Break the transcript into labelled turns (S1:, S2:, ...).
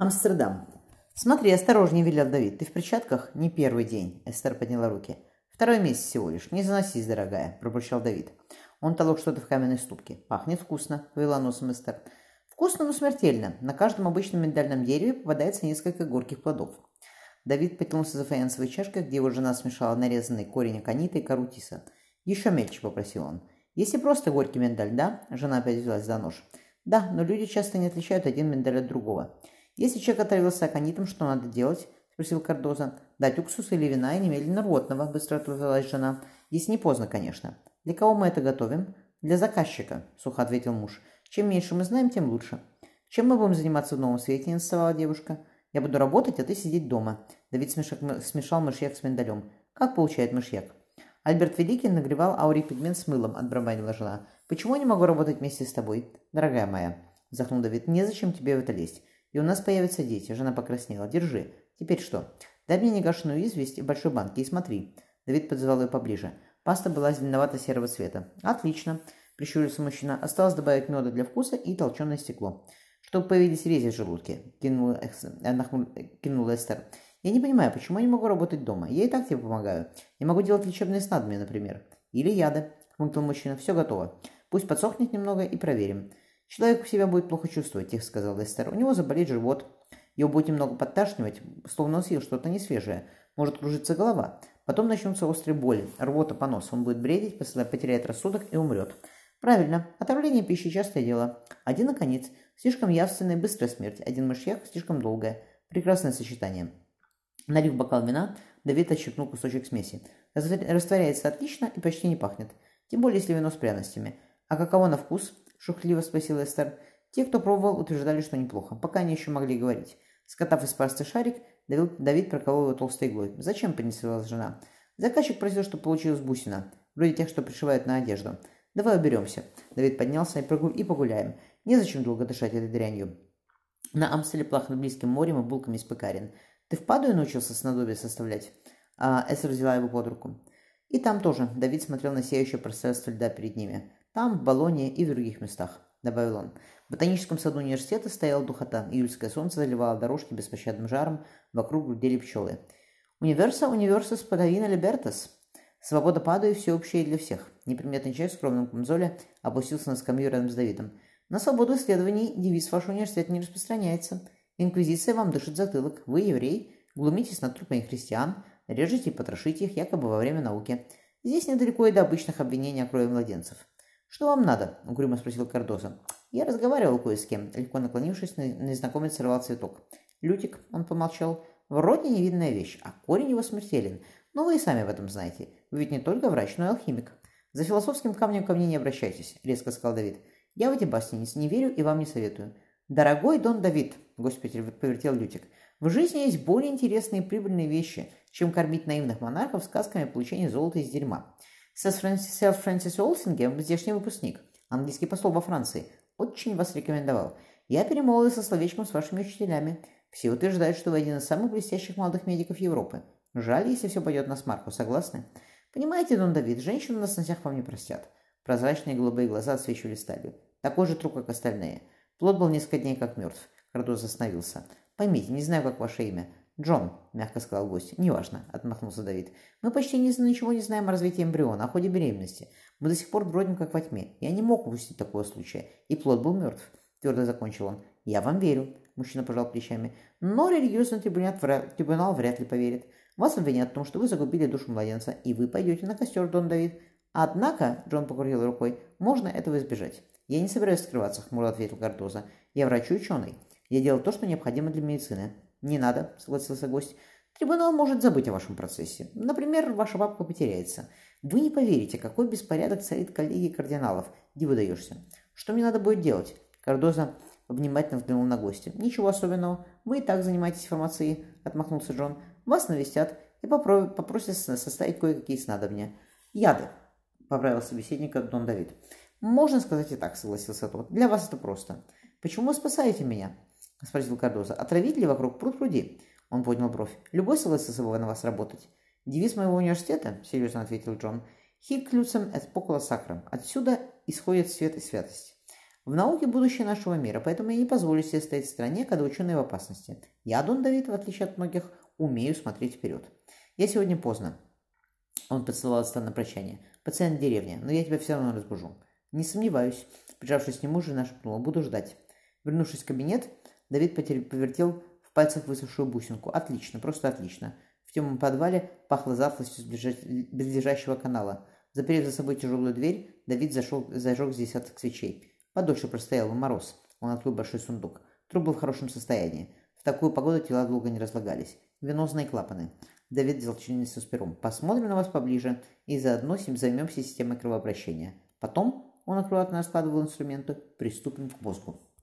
S1: Амстердам. «Смотри, осторожнее, велел Давид. Ты в перчатках? Не первый день». Эстер подняла руки. «Второй месяц всего лишь. Не заносись, дорогая», – пробурчал Давид. Он толок что-то в каменной ступке. «Пахнет вкусно», – повела носом Эстер. «Вкусно, но смертельно. На каждом обычном миндальном дереве попадается несколько горьких плодов». Давид потянулся за фаянсовой чашкой, где его жена смешала нарезанный корень аконита и карутиса. «Еще мельче», – попросил он. «Если просто горький миндаль, да?» – жена опять взялась за нож. «Да, но люди часто не отличают один миндаль от другого». «Если человек отравился аконитом, что надо делать?» – спросил Кардоза. «Дать уксус или вина и немедленно ротного», – быстро отозвалась жена. «Если не поздно, конечно». «Для кого мы это готовим?» «Для заказчика», – сухо ответил муж. «Чем меньше мы знаем, тем лучше». «Чем мы будем заниматься в новом свете?» – не девушка. «Я буду работать, а ты сидеть дома». Давид смешак, смешал мышьяк с миндалем. «Как получает мышьяк?» Альберт Великий нагревал аурипигмент с мылом, отбарабанила жена. «Почему я не могу работать вместе с тобой?» «Дорогая моя», – вздохнул Давид, – «незачем тебе в это лезть. И у нас появятся дети. Жена покраснела. Держи. Теперь что? Дай мне негашенную известь и большой банки и смотри. Давид подзвал ее поближе. Паста была зеленовато-серого цвета. Отлично. Прищурился мужчина. Осталось добавить меда для вкуса и толченое стекло. Чтобы появились рези в желудке, кинула, э, кинула Эстер. Я не понимаю, почему я не могу работать дома? Я и так тебе помогаю. Я могу делать лечебные снадобья, например. Или яды, хмыкнул мужчина. Все готово. Пусть подсохнет немного и проверим. «Человек себя будет плохо чувствовать», – тихо сказал Эстер. «У него заболит живот. Его будет немного подташнивать, словно он съел что-то несвежее. Может кружиться голова. Потом начнутся острые боли, рвота, понос. Он будет бредить, потеряет рассудок и умрет». «Правильно. Отравление пищи – частое дело. Один наконец. Слишком явственная и быстрая смерть. Один мышьяк – слишком долгая. Прекрасное сочетание». Налив бокал вина, Давид отщипнул кусочек смеси. Растворяется отлично и почти не пахнет. Тем более, если вино с пряностями. А каково на вкус? – шухливо спросил Эстер. Те, кто пробовал, утверждали, что неплохо, пока они еще могли говорить. Скотав из пасты шарик, Давид проколол его толстой иглой. «Зачем?» – принеслась жена. Заказчик просил, чтобы получилась бусина, вроде тех, что пришивают на одежду. «Давай уберемся». Давид поднялся и, прогу... и погуляем. Незачем долго дышать этой дрянью. На Амстеле плахнут близким морем и булками из пекарен. Ты в Падуе научился снадобье составлять?» а Эстер взяла его под руку. И там тоже Давид смотрел на сияющее пространство льда перед ними. Там, в Болоне и в других местах», — добавил он. В ботаническом саду университета стояла духота. Июльское солнце заливало дорожки беспощадным жаром, вокруг грудели пчелы. «Универса, универсус подавина либертас». Свобода падает всеобщая для всех. Неприметный человек в скромном камзоле опустился на скамью рядом с Давидом. На свободу исследований девиз вашего университета не распространяется. Инквизиция вам дышит затылок. Вы еврей, глумитесь над трупами христиан, режете и потрошите их якобы во время науки. Здесь недалеко и до обычных обвинений о крови младенцев. «Что вам надо?» – угрюмо спросил Кардоза. Я разговаривал кое с кем. Легко наклонившись, незнакомец сорвал цветок. «Лютик», – он помолчал, – «вроде невидная вещь, а корень его смертелен. Но вы и сами в этом знаете. Вы ведь не только врач, но и алхимик». «За философским камнем ко мне не обращайтесь», – резко сказал Давид. «Я в эти басни не верю и вам не советую». «Дорогой Дон Давид», – гость повертел Лютик, – «в жизни есть более интересные и прибыльные вещи, чем кормить наивных монархов сказками о получении золота из дерьма. Сэр Фрэнсис, сэр Фрэнсис Уолсингем, здешний выпускник, английский посол во Франции, очень вас рекомендовал. Я перемолвился словечком с вашими учителями. Все утверждают, что вы один из самых блестящих молодых медиков Европы. Жаль, если все пойдет на смарку, согласны? Понимаете, Дон Давид, женщину на сносях вам не простят. Прозрачные голубые глаза отсвечивали сталью. Такой же труп, как остальные. Плод был несколько дней как мертв. Кардоз остановился. Поймите, не знаю, как ваше имя. «Джон», – мягко сказал гость. «Неважно», – отмахнулся Давид. «Мы почти ничего не знаем о развитии эмбриона, о ходе беременности. Мы до сих пор бродим как во тьме. Я не мог упустить такого случая. И плод был мертв», – твердо закончил он. «Я вам верю», – мужчина пожал плечами. «Но религиозный трибунал, трибунал вряд ли поверит. Вас обвинят в том, что вы загубили душу младенца, и вы пойдете на костер, Дон Давид. Однако, Джон покрутил рукой, можно этого избежать. Я не собираюсь скрываться, хмуро ответил Картоза. Я врач и ученый. Я делал то, что необходимо для медицины. «Не надо», — согласился гость. «Трибунал может забыть о вашем процессе. Например, ваша бабка потеряется. Вы не поверите, какой беспорядок царит коллеги кардиналов. Диву даешься. Что мне надо будет делать?» Кардоза внимательно взглянул на гостя. «Ничего особенного. Вы и так занимаетесь фармацией», — отмахнулся Джон. «Вас навестят и попросят составить кое-какие снадобья. Яды», — поправил собеседника Дон Давид. «Можно сказать и так», — согласился тот. «Для вас это просто. Почему вы спасаете меня?» – спросил Кардоза. «Отравить ли вокруг пруд пруди?» Он поднял бровь. «Любой согласился бы на вас работать». «Девиз моего университета», – серьезно ответил Джон. «Хик люцем эт покула сакром». Отсюда исходит свет и святость. В науке будущее нашего мира, поэтому я не позволю себе стоять в стране, когда ученые в опасности. Я, Дон Давид, в отличие от многих, умею смотреть вперед. Я сегодня поздно. Он поцеловал Стан на прощание. Пациент деревни, но я тебя все равно разбужу. Не сомневаюсь. Прижавшись к нему, жена шепнула. Буду ждать. Вернувшись в кабинет, Давид повертел в пальцах высохшую бусинку. Отлично, просто отлично. В темном подвале пахло затхлостью близлежащего канала. Заперев за собой тяжелую дверь, Давид зашел, зажег с десяток свечей. Подольше простоял мороз. Он открыл большой сундук. Труп был в хорошем состоянии. В такую погоду тела долго не разлагались. Венозные клапаны. Давид взял чинницу с пером. Посмотрим на вас поближе и заодно займемся системой кровообращения. Потом, он аккуратно раскладывал инструменты, приступим к мозгу.